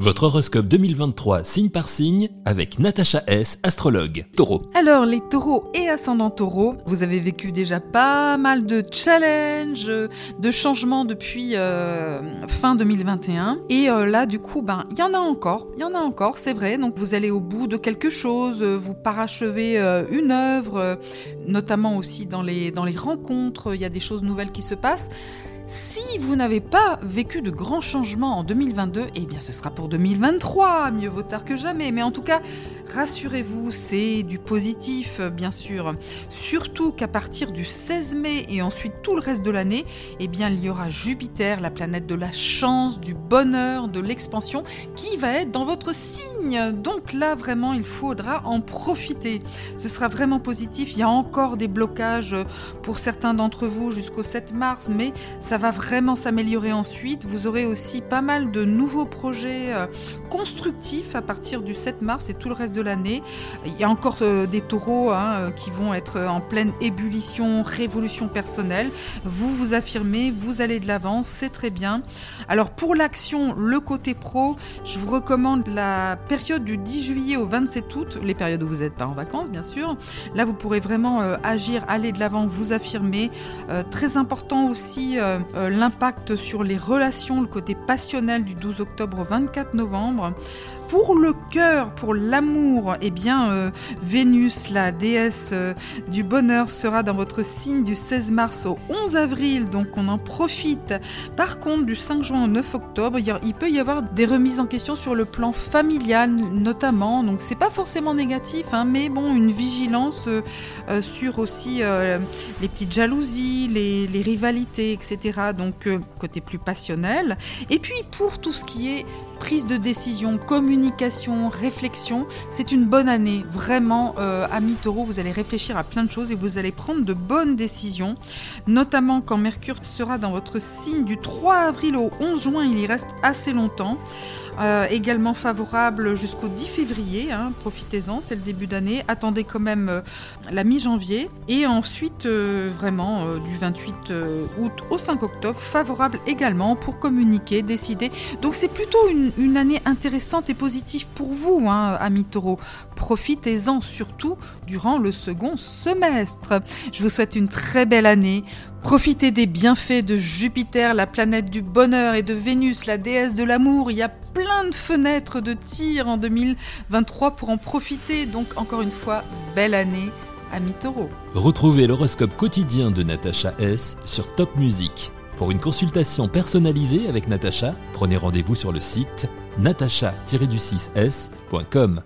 Votre horoscope 2023 signe par signe avec Natacha S, astrologue. Taureau. Alors les taureaux et ascendants taureaux, vous avez vécu déjà pas mal de challenges, de changements depuis euh, fin 2021. Et euh, là du coup, ben il y en a encore, il y en a encore, c'est vrai. Donc vous allez au bout de quelque chose, vous parachevez euh, une œuvre, notamment aussi dans les, dans les rencontres, il y a des choses nouvelles qui se passent. Si vous n'avez pas vécu de grands changements en 2022, eh bien ce sera pour 2023, mieux vaut tard que jamais. Mais en tout cas, rassurez-vous, c'est du positif, bien sûr. Surtout qu'à partir du 16 mai et ensuite tout le reste de l'année, eh bien il y aura Jupiter, la planète de la chance, du bonheur, de l'expansion, qui va être dans votre signe. Donc là, vraiment, il faudra en profiter. Ce sera vraiment positif. Il y a encore des blocages pour certains d'entre vous jusqu'au 7 mars, mais ça va vraiment s'améliorer ensuite. Vous aurez aussi pas mal de nouveaux projets euh, constructifs à partir du 7 mars et tout le reste de l'année. Il y a encore euh, des taureaux hein, euh, qui vont être en pleine ébullition, révolution personnelle. Vous vous affirmez, vous allez de l'avant, c'est très bien. Alors pour l'action, le côté pro, je vous recommande la période du 10 juillet au 27 août, les périodes où vous n'êtes pas en vacances bien sûr. Là vous pourrez vraiment agir, aller de l'avant, vous affirmer. très important aussi l'impact sur les relations, le côté passionnel du 12 octobre au 24 novembre. Pour le cœur, pour l'amour, eh bien, euh, Vénus, la déesse euh, du bonheur, sera dans votre signe du 16 mars au 11 avril, donc on en profite. Par contre, du 5 juin au 9 octobre, il peut y avoir des remises en question sur le plan familial, notamment. Donc, c'est pas forcément négatif, hein, mais bon, une vigilance sur aussi les petites jalousies, les rivalités, etc donc euh, côté plus passionnel. Et puis pour tout ce qui est prise de décision, communication, réflexion, c'est une bonne année. Vraiment, euh, amis taureau, vous allez réfléchir à plein de choses et vous allez prendre de bonnes décisions, notamment quand Mercure sera dans votre signe du 3 avril au 11 juin, il y reste assez longtemps. Euh, également favorable jusqu'au 10 février, hein, profitez-en, c'est le début d'année. Attendez quand même euh, la mi-janvier. Et ensuite, euh, vraiment, du 28 août au 5 octobre, favorable également pour communiquer, décider. Donc c'est plutôt une, année intéressante et positive pour vous, hein, amis taureaux. Profitez-en surtout durant le second semestre. Je vous souhaite une très belle année. Profitez des bienfaits de Jupiter, la planète du bonheur, et de Vénus, la déesse de l'amour. Il y a plein de fenêtres de tir en 2023 pour en profiter. Donc encore une fois, belle année, amis taureau. Retrouvez l'horoscope quotidien de Natacha S sur Top Music. Pour une consultation personnalisée avec Natacha, prenez rendez-vous sur le site natacha-du6s.com.